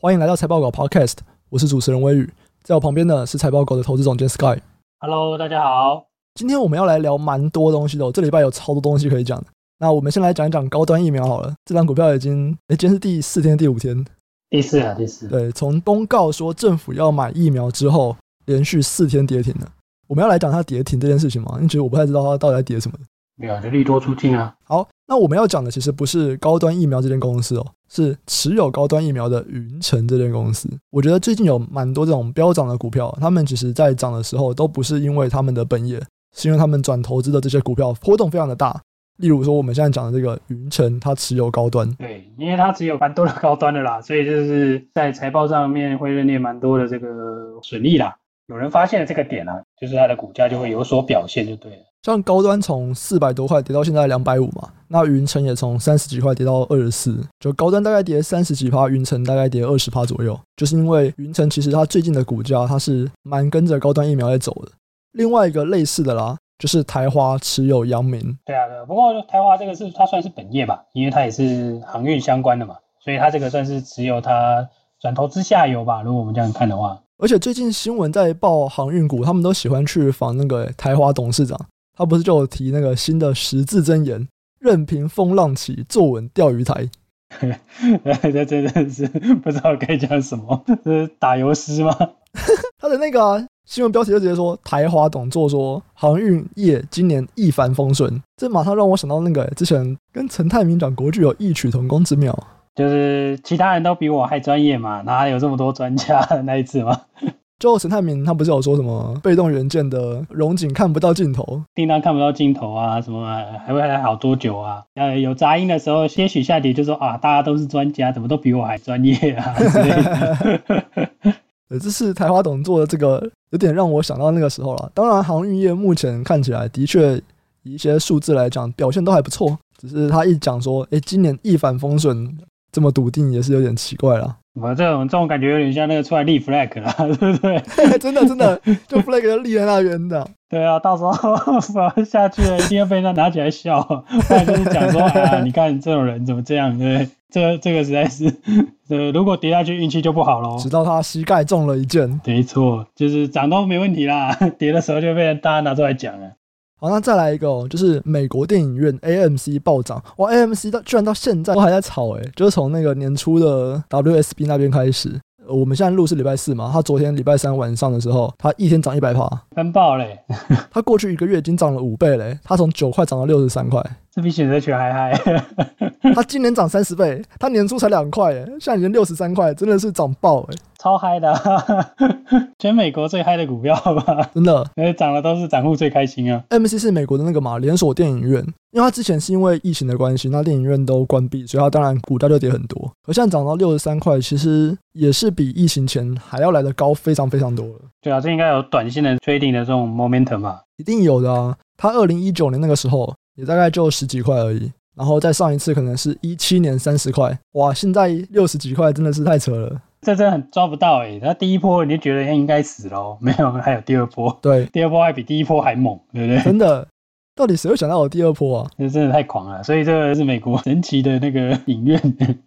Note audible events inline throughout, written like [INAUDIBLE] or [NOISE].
欢迎来到财报狗 Podcast，我是主持人微宇，在我旁边呢是财报狗的投资总监 Sky。Hello，大家好。今天我们要来聊蛮多东西的，这礼拜有超多东西可以讲。那我们先来讲一讲高端疫苗好了，这张股票已经，哎，今天是第四天、第五天，第四啊，第四。对，从公告说政府要买疫苗之后，连续四天跌停了。我们要来讲它跌停这件事情吗？你觉得我不太知道它到底在跌什么？没有，就利多出尽啊。好，那我们要讲的其实不是高端疫苗这间公司哦，是持有高端疫苗的云城这间公司。我觉得最近有蛮多这种飙涨的股票，他们其实在涨的时候都不是因为他们的本业，是因为他们转投资的这些股票波动非常的大。例如说我们现在讲的这个云城，它持有高端，对，因为它持有蛮多的高端的啦，所以就是在财报上面会认列蛮多的这个损益啦。有人发现了这个点啊，就是它的股价就会有所表现，就对了。像高端从四百多块跌到现在两百五嘛，那云城也从三十几块跌到二十四，就高端大概跌三十几趴，云城大概跌二十趴左右。就是因为云城其实它最近的股价它是蛮跟着高端疫苗在走的。另外一个类似的啦，就是台华持有阳明。对啊，对啊。不过台华这个是它算是本业吧，因为它也是航运相关的嘛，所以它这个算是持有它转投资下游吧。如果我们这样看的话。而且最近新闻在报航运股，他们都喜欢去访那个台华董事长，他不是就有提那个新的十字真言：任凭风浪起，坐稳钓鱼台。[LAUGHS] 这真的是不知道该讲什么，这是打油诗吗？[LAUGHS] 他的那个、啊、新闻标题就直接说台华董座说航运业今年一帆风顺，这马上让我想到那个之前跟陈泰明讲国剧有异曲同工之妙。就是其他人都比我还专业嘛，哪有这么多专家的那一次吗？[LAUGHS] 就陈泰明他不是有说什么被动元件的荣景看不到尽头，订单看不到尽头啊，什么还会还好多久啊？呃，有杂音的时候，些许下跌就说啊，大家都是专家，怎么都比我还专业啊 [LAUGHS] 之类的。[LAUGHS] 对，这是台华董做的这个，有点让我想到那个时候了。当然，航运业目前看起来的确以一些数字来讲表现都还不错，只是他一讲说，哎，今年一帆风顺。这么笃定也是有点奇怪了。我这种这种感觉有点像那个出来立 flag 了，[LAUGHS] 对不对？[LAUGHS] 真的真的，就 flag 就立在那边的。对啊，到时候 [LAUGHS] 我下去了，一定要被人家拿起来笑。不然就是讲说啊，你看这种人怎么这样，对不对？这个、这个实在是，呃，如果跌下去运气就不好喽。直到他膝盖中了一箭。没错，就是涨都没问题啦，跌的时候就被大家拿出来讲了。好，那再来一个哦，就是美国电影院 AMC 暴涨，哇，AMC 到居然到现在都还在炒诶，就是从那个年初的 WSB 那边开始。我们现在录是礼拜四嘛，他昨天礼拜三晚上的时候，他一天涨一百趴，翻爆嘞！他过去一个月已经涨了五倍嘞，他从九块涨到六十三块，这比选择权还嗨。[LAUGHS] 他今年涨三十倍，他年初才两块诶，现在已经六十三块，真的是涨爆诶。超嗨的，[LAUGHS] 全美国最嗨的股票吧？真的，因为涨的都是散户最开心啊。AMC 是美国的那个嘛连锁电影院，因为它之前是因为疫情的关系，那电影院都关闭，所以它当然股价就跌很多。可现在涨到六十三块，其实也是比疫情前还要来得高，非常非常多了。对啊，这应该有短线的 trading 的这种 momentum 吧？一定有的啊。它二零一九年那个时候也大概就十几块而已，然后再上一次可能是一七年三十块，哇，现在六十几块真的是太扯了。这真的很抓不到哎、欸，那第一波你就觉得应该死了，没有，还有第二波，对，第二波还比第一波还猛，对不对？真的，到底谁会想到有第二波啊？这真的太狂了，所以这个是美国神奇的那个影院，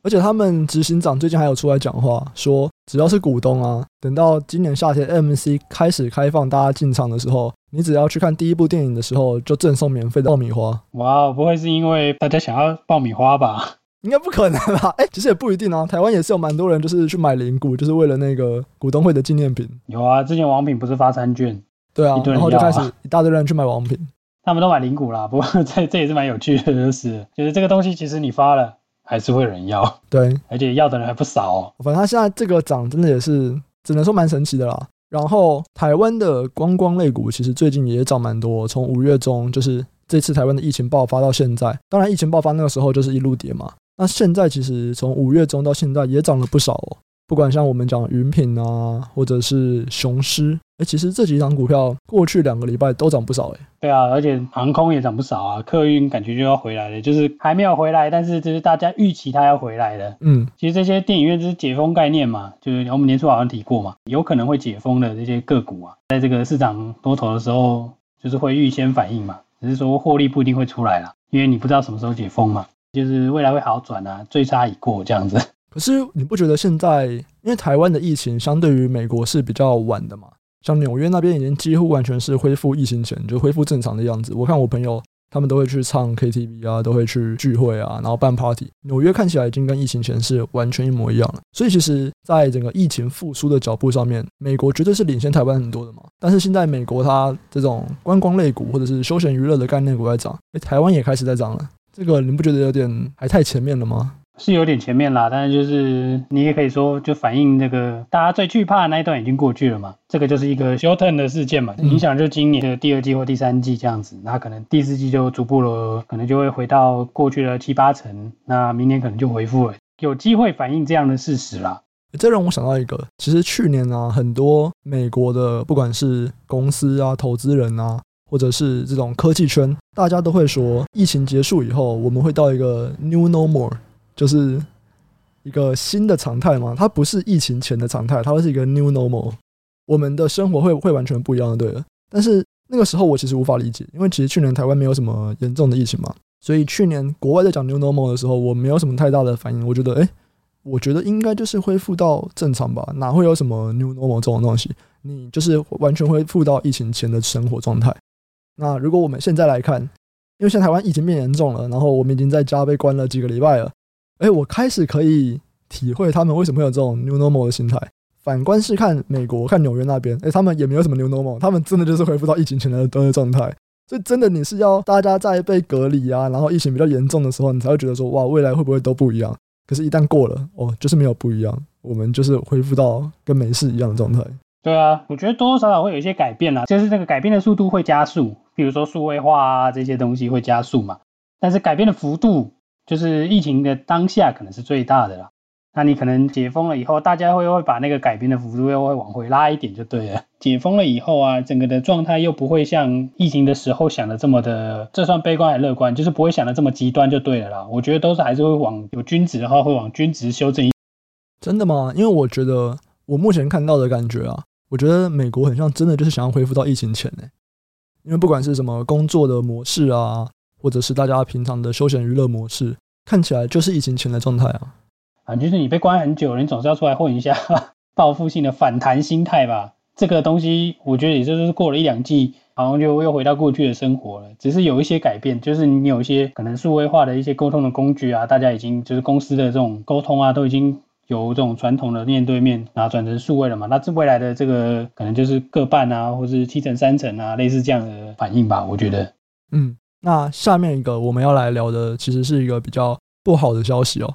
而且他们执行长最近还有出来讲话，说只要是股东啊，等到今年夏天 AMC 开始开放大家进场的时候，你只要去看第一部电影的时候，就赠送免费的爆米花。哇，不会是因为大家想要爆米花吧？应该不可能吧？哎、欸，其实也不一定啊。台湾也是有蛮多人，就是去买零股，就是为了那个股东会的纪念品。有啊，之前王品不是发餐券？对啊，然后就开始一大堆人去买王品。他们都买零股啦，[LAUGHS] 不过这这也是蛮有趣的，就是就是这个东西其实你发了，还是会有人要。[LAUGHS] 对，[LAUGHS] 而且要的人还不少哦。反正它现在这个涨真的也是只能说蛮神奇的啦。然后台湾的观光类股其实最近也涨蛮多，从五月中就是这次台湾的疫情爆发到现在，当然疫情爆发那个时候就是一路跌嘛。那现在其实从五月中到现在也涨了不少哦，不管像我们讲云品啊，或者是雄狮，哎，其实这几档股票过去两个礼拜都涨不少哎。对啊，而且航空也涨不少啊，客运感觉就要回来了，就是还没有回来，但是就是大家预期它要回来的。嗯，其实这些电影院就是解封概念嘛，就是我们年初好像提过嘛，有可能会解封的这些个股啊，在这个市场多头的时候，就是会预先反应嘛，只是说获利不一定会出来啦，因为你不知道什么时候解封嘛。就是未来会好转啊，最差已过这样子。可是你不觉得现在因为台湾的疫情相对于美国是比较晚的嘛，像纽约那边已经几乎完全是恢复疫情前就恢复正常的样子。我看我朋友他们都会去唱 KTV 啊，都会去聚会啊，然后办 party。纽约看起来已经跟疫情前是完全一模一样了。所以其实，在整个疫情复苏的脚步上面，美国绝对是领先台湾很多的嘛。但是现在美国它这种观光类股或者是休闲娱乐的概念股在涨，诶，台湾也开始在涨了。这个你不觉得有点还太前面了吗？是有点前面啦，但是就是你也可以说，就反映那个大家最惧怕的那一段已经过去了嘛。这个就是一个 short term 的事件嘛，影响就今年的第二季或第三季这样子。那可能第四季就逐步了，可能就会回到过去的七八成。那明年可能就回复了，有机会反映这样的事实啦。这让我想到一个，其实去年啊，很多美国的不管是公司啊、投资人啊，或者是这种科技圈，大家都会说，疫情结束以后，我们会到一个 new normal。就是一个新的常态嘛，它不是疫情前的常态，它会是一个 new normal。我们的生活会会完全不一样的，对的。但是那个时候我其实无法理解，因为其实去年台湾没有什么严重的疫情嘛，所以去年国外在讲 new normal 的时候，我没有什么太大的反应。我觉得，哎，我觉得应该就是恢复到正常吧，哪会有什么 new normal 这种东西？你就是完全恢复到疫情前的生活状态。那如果我们现在来看，因为现在台湾疫情变严重了，然后我们已经在家被关了几个礼拜了。哎，我开始可以体会他们为什么会有这种 new normal 的心态。反观是看美国，看纽约那边，哎，他们也没有什么 new normal，他们真的就是恢复到疫情前的的状态。所以真的你是要大家在被隔离啊，然后疫情比较严重的时候，你才会觉得说，哇，未来会不会都不一样？可是，一旦过了，哦，就是没有不一样，我们就是恢复到跟没事一样的状态。对啊，我觉得多多少少会有一些改变啦，就是这个改变的速度会加速，比如说数位化啊这些东西会加速嘛，但是改变的幅度。就是疫情的当下可能是最大的啦，那你可能解封了以后，大家会会把那个改变的幅度又会往回拉一点就对了。解封了以后啊，整个的状态又不会像疫情的时候想的这么的，这算悲观还乐观？就是不会想的这么极端就对了啦。我觉得都是还是会往有均值的话，会往均值修正。真的吗？因为我觉得我目前看到的感觉啊，我觉得美国很像真的就是想要恢复到疫情前呢、因为不管是什么工作的模式啊。或者是大家平常的休闲娱乐模式，看起来就是疫情前的状态啊。啊，就是你被关很久了，你总是要出来混一下，[LAUGHS] 报复性的反弹心态吧。这个东西，我觉得也就是过了一两季，好像就又回到过去的生活了。只是有一些改变，就是你有一些可能数位化的一些沟通的工具啊，大家已经就是公司的这种沟通啊，都已经由这种传统的面对面啊转成数位了嘛。那这未来的这个可能就是各半啊，或是七成三成啊，类似这样的反应吧。我觉得，嗯。那下面一个我们要来聊的，其实是一个比较不好的消息哦，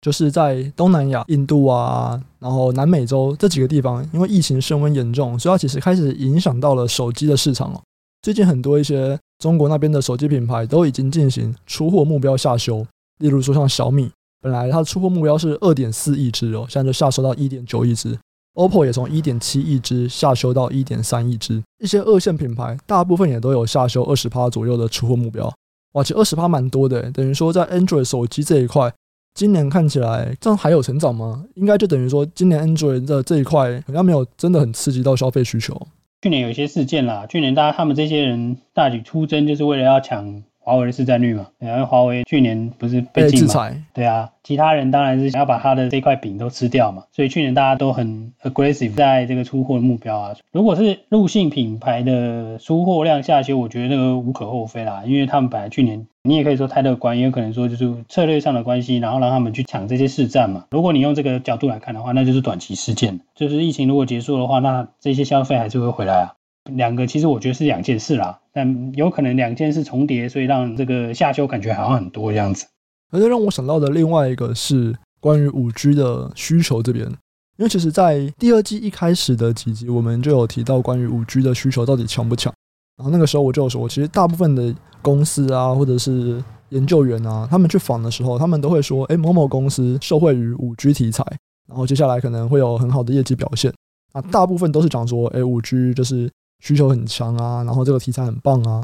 就是在东南亚、印度啊，然后南美洲这几个地方，因为疫情升温严重，所以它其实开始影响到了手机的市场哦。最近很多一些中国那边的手机品牌都已经进行出货目标下修，例如说像小米，本来它的出货目标是二点四亿只哦，现在就下收到一点九亿只。OPPO 也从一点七亿只下修到一点三亿只，一些二线品牌大部分也都有下修二十趴左右的出货目标。哇，其实二十趴蛮多的，等于说在 Android 手机这一块，今年看起来这样还有成长吗？应该就等于说今年 Android 的这一块好像没有真的很刺激到消费需求。去年有一些事件啦，去年大家他们这些人大举出征，就是为了要抢。华为的市占率嘛，因为华为去年不是被禁嘛，对啊，其他人当然是想要把他的这块饼都吃掉嘛，所以去年大家都很 aggressive 在这个出货的目标啊。如果是陆性品牌的出货量下修，我觉得那个无可厚非啦，因为他们本来去年你也可以说太乐观，也有可能说就是策略上的关系，然后让他们去抢这些市占嘛。如果你用这个角度来看的话，那就是短期事件，就是疫情如果结束的话，那这些消费还是会回来啊。两个其实我觉得是两件事啦，但有可能两件事重叠，所以让这个下修感觉好像很多这样子。而且让我想到的另外一个是关于五 G 的需求这边，因为其实，在第二季一开始的几集，我们就有提到关于五 G 的需求到底强不强。然后那个时候我就有说，其实大部分的公司啊，或者是研究员啊，他们去访的时候，他们都会说，哎，某某公司受惠于五 G 题材，然后接下来可能会有很好的业绩表现。啊，大部分都是讲说，哎，五 G 就是。需求很强啊，然后这个题材很棒啊。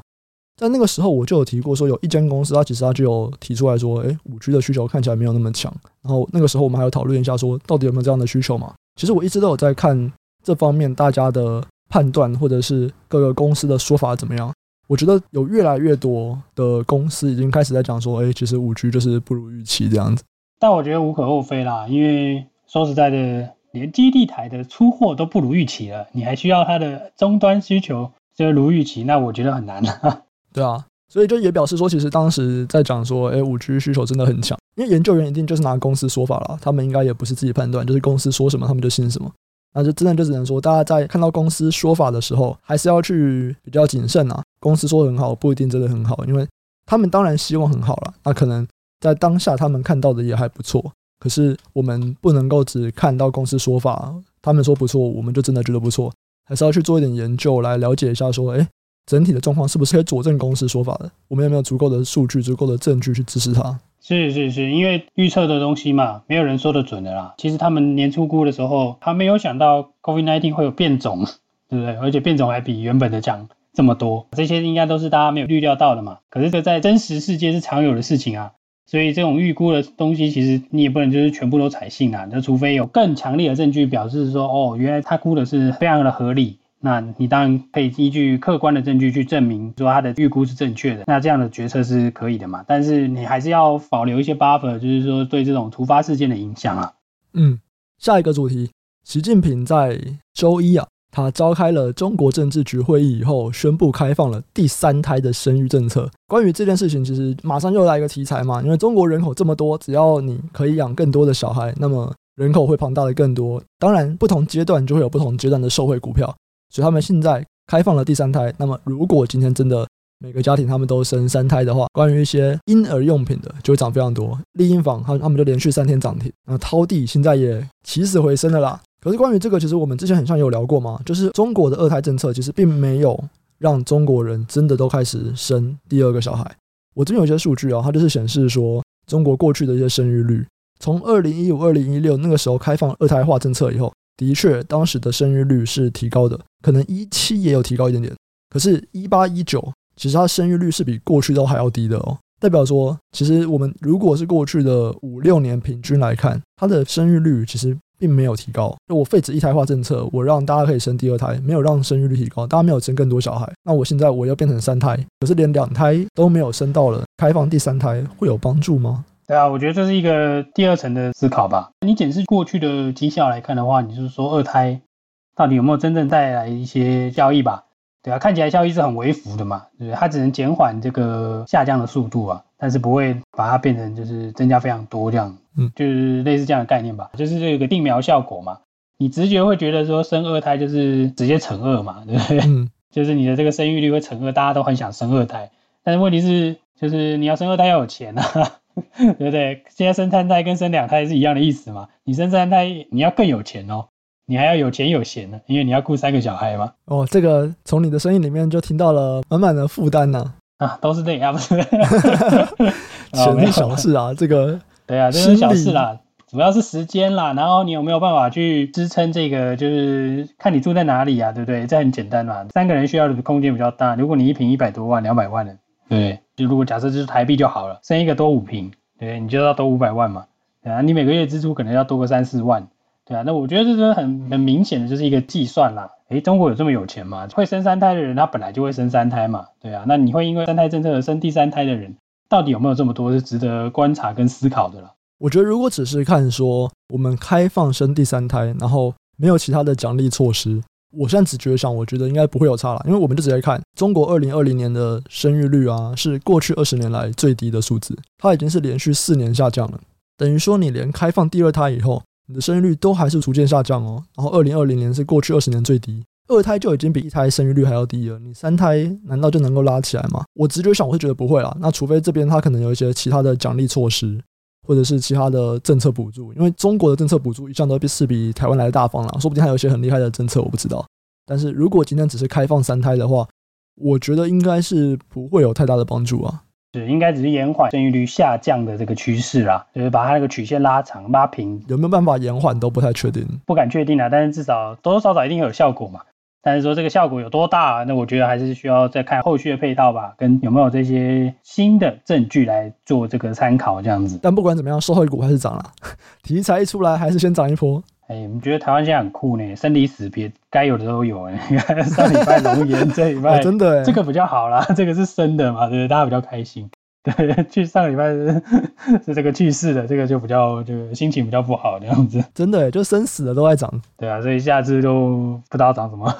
在那个时候，我就有提过说，有一间公司，它其实它就有提出来说，哎，五 G 的需求看起来没有那么强。然后那个时候，我们还有讨论一下说，到底有没有这样的需求嘛？其实我一直都有在看这方面大家的判断，或者是各个公司的说法怎么样。我觉得有越来越多的公司已经开始在讲说，哎，其实五 G 就是不如预期这样子。但我觉得无可厚非啦，因为说实在的。连基地台的出货都不如预期了，你还需要它的终端需求就如预期，那我觉得很难了。对啊，所以就也表示说，其实当时在讲说，哎，五 G 需求真的很强，因为研究员一定就是拿公司说法了，他们应该也不是自己判断，就是公司说什么他们就信什么。那就真的就只能说，大家在看到公司说法的时候，还是要去比较谨慎啊。公司说的很好，不一定真的很好，因为他们当然希望很好了。那可能在当下他们看到的也还不错可，是我们不能够只看到公司说法，他们说不错，我们就真的觉得不错，还是要去做一点研究来了解一下，说，诶，整体的状况是不是可以佐证公司说法的？我们有没有足够的数据、足够的证据去支持它？是是是，因为预测的东西嘛，没有人说得准的啦。其实他们年初估的时候，他没有想到 COVID-19 会有变种，[LAUGHS] 对不对？而且变种还比原本的强这么多，这些应该都是大家没有预料到的嘛。可是这在真实世界是常有的事情啊，所以这种预估的东西，其实你也不能就是全部都采信啊。那除非有更强烈的证据表示说，哦，原来他估的是非常的合理。那你当然可以依据客观的证据去证明说他的预估是正确的，那这样的决策是可以的嘛？但是你还是要保留一些 buffer，就是说对这种突发事件的影响啊。嗯，下一个主题，习近平在周一啊，他召开了中国政治局会议以后，宣布开放了第三胎的生育政策。关于这件事情，其实马上又来一个题材嘛，因为中国人口这么多，只要你可以养更多的小孩，那么人口会庞大的更多。当然，不同阶段就会有不同阶段的受惠股票。所以他们现在开放了第三胎。那么，如果今天真的每个家庭他们都生三胎的话，关于一些婴儿用品的就会涨非常多。丽婴房，他他们就连续三天涨停。那淘地现在也起死回生了啦。可是关于这个，其实我们之前很像有聊过嘛，就是中国的二胎政策其实并没有让中国人真的都开始生第二个小孩。我这边有一些数据啊，它就是显示说，中国过去的一些生育率，从二零一五、二零一六那个时候开放二胎化政策以后。的确，当时的生育率是提高的，可能一七也有提高一点点，可是，一八一九其实它生育率是比过去都还要低的哦。代表说，其实我们如果是过去的五六年平均来看，它的生育率其实并没有提高。就我废止一胎化政策，我让大家可以生第二胎，没有让生育率提高，大家没有生更多小孩。那我现在我要变成三胎，可是连两胎都没有生到了，开放第三胎会有帮助吗？对啊，我觉得这是一个第二层的思考吧。你检视过去的绩效来看的话，你就是说二胎到底有没有真正带来一些效益吧？对啊，看起来效益是很微幅的嘛，对不对？它只能减缓这个下降的速度啊，但是不会把它变成就是增加非常多这样，嗯，就是类似这样的概念吧，就是这个定苗效果嘛。你直觉会觉得说生二胎就是直接乘二嘛，[LAUGHS] 对不对？嗯，就是你的这个生育率会乘二，大家都很想生二胎，但是问题是就是你要生二胎要有钱啊。[LAUGHS] 对不对？现在生三胎跟生两胎是一样的意思嘛？你生三胎，你要更有钱哦，你还要有钱有闲呢，因为你要顾三个小孩嘛。哦，这个从你的声音里面就听到了满满的负担呢。啊，都是这样，[LAUGHS] 不是？钱是小事啊，这个对啊，这是小事啦，主要是时间啦。然后你有没有办法去支撑这个？就是看你住在哪里啊，对不对？这很简单嘛。三个人需要的空间比较大，如果你一平一百多万、两百万的，对。就如果假设就是台币就好了，生一个多五平，对，你就要多五百万嘛，对啊，你每个月支出可能要多个三四万，对啊，那我觉得这是很很明显的就是一个计算啦。诶，中国有这么有钱吗？会生三胎的人，他本来就会生三胎嘛，对啊，那你会因为三胎政策而生第三胎的人，到底有没有这么多是值得观察跟思考的了？我觉得如果只是看说我们开放生第三胎，然后没有其他的奖励措施。我现在只觉得想，我觉得应该不会有差了，因为我们就直接看中国二零二零年的生育率啊，是过去二十年来最低的数字，它已经是连续四年下降了。等于说，你连开放第二胎以后，你的生育率都还是逐渐下降哦。然后二零二零年是过去二十年最低，二胎就已经比一胎生育率还要低了，你三胎难道就能够拉起来吗？我直觉想，我是觉得不会啦。那除非这边它可能有一些其他的奖励措施。或者是其他的政策补助，因为中国的政策补助一向都是比台湾来的大方啦，说不定还有一些很厉害的政策，我不知道。但是如果今天只是开放三胎的话，我觉得应该是不会有太大的帮助啊。是，应该只是延缓生育率下降的这个趋势啦，就是把它那个曲线拉长、拉平。有没有办法延缓都不太确定，不敢确定啊。但是至少多多少少一定有效果嘛。但是说这个效果有多大，那我觉得还是需要再看后续的配套吧，跟有没有这些新的证据来做这个参考这样子。但不管怎么样，受惠股还是涨了，题材一出来还是先涨一波。哎，你觉得台湾现在很酷呢？生离死别该有的都有哎。[LAUGHS] 上礼拜龙岩，这礼拜、哦、真的，这个比较好啦，这个是生的嘛，对不对？大家比较开心。[LAUGHS] 对，去上个礼拜是是这个去世的，这个就比较就心情比较不好这样子。真的，就生死的都在涨。对啊，所以下次就不知道涨什么。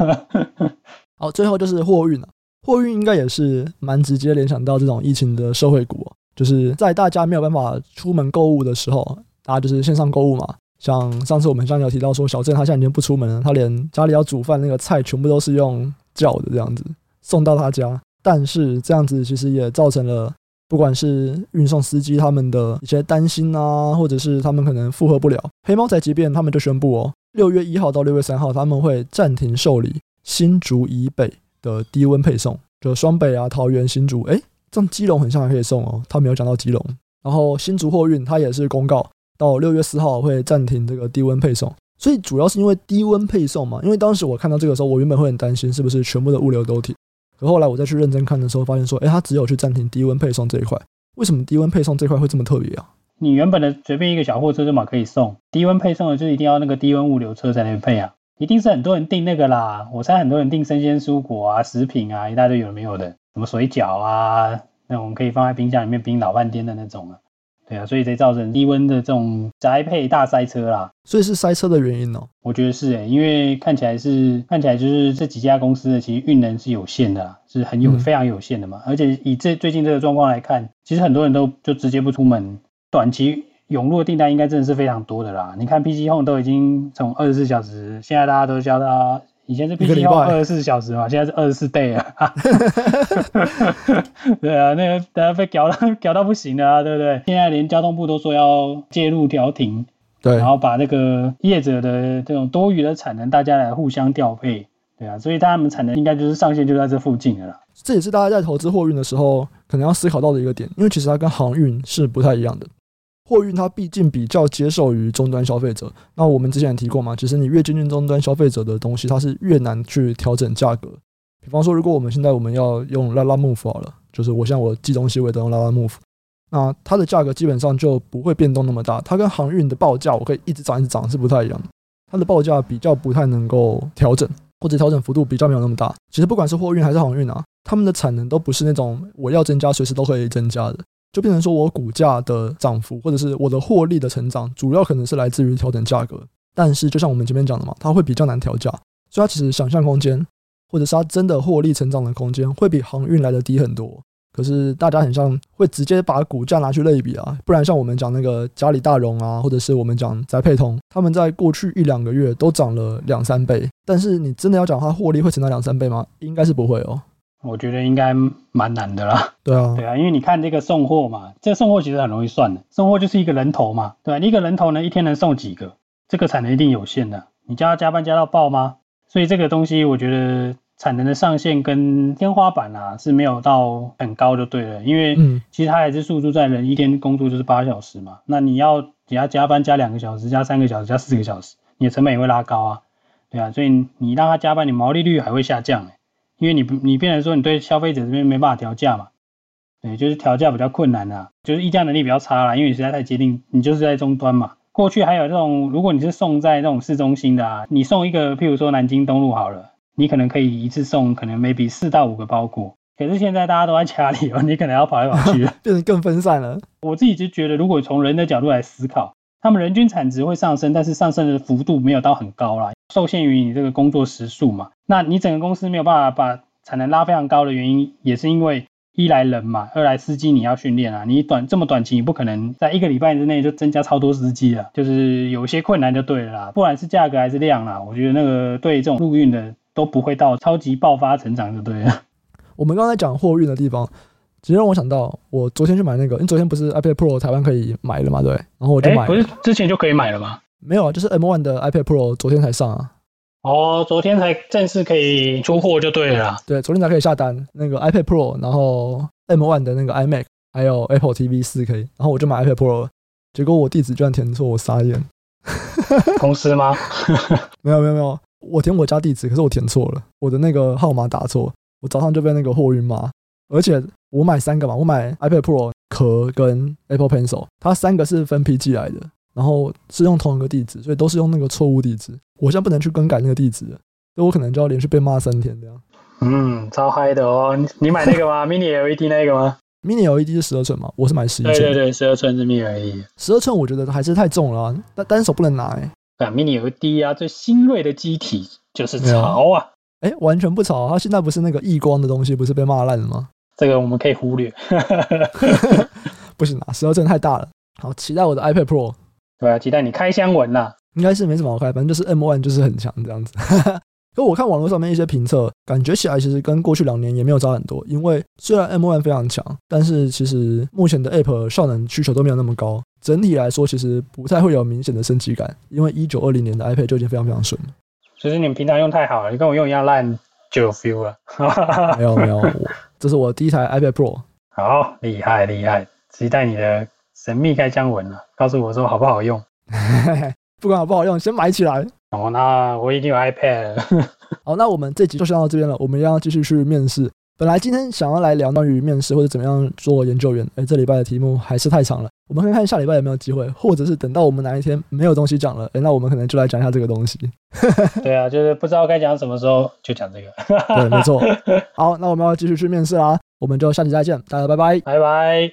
[LAUGHS] 好，最后就是货运了。货运应该也是蛮直接联想到这种疫情的社会股，就是在大家没有办法出门购物的时候，大家就是线上购物嘛。像上次我们像有提到说，小郑他现在已经不出门了，他连家里要煮饭那个菜全部都是用叫的这样子送到他家。但是这样子其实也造成了，不管是运送司机他们的一些担心啊，或者是他们可能负荷不了。黑猫宅急便他们就宣布哦，六月一号到六月三号他们会暂停受理新竹以北的低温配送，就双北啊、桃园、新竹，哎，这样基隆很像还可以送哦，他没有讲到基隆。然后新竹货运他也是公告。到六月四号会暂停这个低温配送，所以主要是因为低温配送嘛。因为当时我看到这个时候，我原本会很担心是不是全部的物流都停，可后来我再去认真看的时候，发现说，哎，它只有去暂停低温配送这一块。为什么低温配送这块会这么特别啊？你原本的随便一个小货车就嘛可以送，低温配送的就一定要那个低温物流车才能配啊，一定是很多人订那个啦。我猜很多人订生鲜蔬果啊、食品啊，一大堆有没有的，什么水饺啊，那种可以放在冰箱里面冰老半天的那种啊。对啊，所以才造成低温的这种宅配大塞车啦。所以是塞车的原因哦？我觉得是诶、欸，因为看起来是看起来就是这几家公司的其实运能是有限的啦，是很有、嗯、非常有限的嘛。而且以这最近这个状况来看，其实很多人都就直接不出门，短期涌入的订单应该真的是非常多的啦。你看 PC Home 都已经从二十四小时，现在大家都叫它。以前是 PC Home 二十四小时嘛，现在是二十四 day 啊。[LAUGHS] 对啊，那个大家被搞到 [LAUGHS] 搞到不行了啊，对不对？现在连交通部都说要介入调停，对，然后把那个业者的这种多余的产能，大家来互相调配，对啊，所以他们产能应该就是上限就在这附近的啦。这也是大家在投资货运的时候可能要思考到的一个点，因为其实它跟航运是不太一样的。货运它毕竟比较接受于终端消费者，那我们之前也提过嘛，其实你越接近终端消费者的东西，它是越难去调整价格。比方说，如果我们现在我们要用拉拉 move 好了，就是我像我寄东西我也都用拉拉 move，那它的价格基本上就不会变动那么大。它跟航运的报价我可以一直涨一直涨是不太一样的，它的报价比较不太能够调整，或者调整幅度比较没有那么大。其实不管是货运还是航运啊，他们的产能都不是那种我要增加随时都可以增加的。就变成说，我股价的涨幅，或者是我的获利的成长，主要可能是来自于调整价格。但是，就像我们前面讲的嘛，它会比较难调价，所以它其实想象空间，或者是它真的获利成长的空间，会比航运来的低很多。可是，大家很像会直接把股价拿去类比啊，不然像我们讲那个嘉里大荣啊，或者是我们讲宅配通，他们在过去一两个月都涨了两三倍。但是，你真的要讲它获利会成长两三倍吗？应该是不会哦。我觉得应该蛮难的啦。对啊，对啊，因为你看这个送货嘛，这个送货其实很容易算的，送货就是一个人头嘛，对吧？一个人头呢，一天能送几个？这个产能一定有限的。你叫他加班加到爆吗？所以这个东西，我觉得产能的上限跟天花板啊是没有到很高就对了。因为其实它还是诉诸在人一天工作就是八小时嘛，那你要你要加班加两个小时、加三个小时、加四个小时，你的成本也会拉高啊，对啊，所以你让他加班，你毛利率还会下降欸。因为你不，你变成说你对消费者这边没办法调价嘛，对，就是调价比较困难啊，就是议价能力比较差啦，因为你实在太接近，你就是在终端嘛。过去还有这种，如果你是送在那种市中心的啊，你送一个，譬如说南京东路好了，你可能可以一次送可能 maybe 四到五个包裹。可是现在大家都在家里哦，你可能要跑来跑去，[LAUGHS] 变成更分散了。我自己就觉得，如果从人的角度来思考，他们人均产值会上升，但是上升的幅度没有到很高啦，受限于你这个工作时数嘛。那你整个公司没有办法把产能拉非常高的原因，也是因为一来人嘛，二来司机你要训练啊，你短这么短期，你不可能在一个礼拜之内就增加超多司机了，就是有些困难就对了啦。不管是价格还是量啦，我觉得那个对这种陆运的都不会到超级爆发成长就对了。[LAUGHS] 我们刚才讲货运的地方。其实让我想到，我昨天去买那个，因为昨天不是 iPad Pro 台湾可以买了嘛，对，然后我就买了。不是之前就可以买了吗？没有啊，就是 M1 的 iPad Pro 昨天才上啊。哦，昨天才正式可以出货就对了。对，昨天才可以下单那个 iPad Pro，然后 M1 的那个 iMac，还有 Apple TV 四 K，然后我就买 iPad Pro，结果我地址居然填错，我傻眼。[LAUGHS] 公司吗？[LAUGHS] 没有没有没有，我填我家地址，可是我填错了，我的那个号码打错，我早上就被那个货运骂。而且我买三个嘛，我买 iPad Pro 壳跟 Apple Pencil，它三个是分批寄来的，然后是用同一个地址，所以都是用那个错误地址。我现在不能去更改那个地址，所以我可能就要连续被骂三天这样。嗯，超嗨的哦！你买那个吗？[LAUGHS] Mini LED 那个吗？mini LED 是十二寸嘛，我是买十一寸。对对对，十二寸是 mini LED。十二寸我觉得还是太重了、啊，单单手不能拿哎、欸。啊，mini LED 啊，最新锐的机体就是潮啊！哎、欸，完全不潮，它现在不是那个异光的东西，不是被骂烂了吗？这个我们可以忽略。[LAUGHS] [LAUGHS] 不行啊，十二寸太大了。好，期待我的 iPad Pro。对啊，期待你开箱文呐。应该是没什么好开，反正就是 M One 就是很强这样子。[LAUGHS] 可我看网络上面一些评测，感觉起来其实跟过去两年也没有差很多。因为虽然 M One 非常强，但是其实目前的 App 效能需求都没有那么高。整体来说，其实不太会有明显的升级感。因为一九二零年的 iPad 就已经非常非常顺了。就是你们平常用太好了，你跟我用一样烂就 [LAUGHS] 有 feel 了。没有没有，这是我第一台 iPad Pro。好厉害厉害，期待你的神秘开箱文了，告诉我说好不好用。[LAUGHS] 不管好不好用，先买起来。哦，那我已经有 iPad 了。[LAUGHS] 好，那我们这集就先到这边了。我们要继续去面试。本来今天想要来聊关于面试或者怎么样做研究员，哎，这礼拜的题目还是太长了。我们看看下礼拜有没有机会，或者是等到我们哪一天没有东西讲了，哎，那我们可能就来讲一下这个东西。[LAUGHS] 对啊，就是不知道该讲什么时候就讲这个。对，没错。好，那我们要继续去面试啦。我们就下期再见，大家拜拜，拜拜。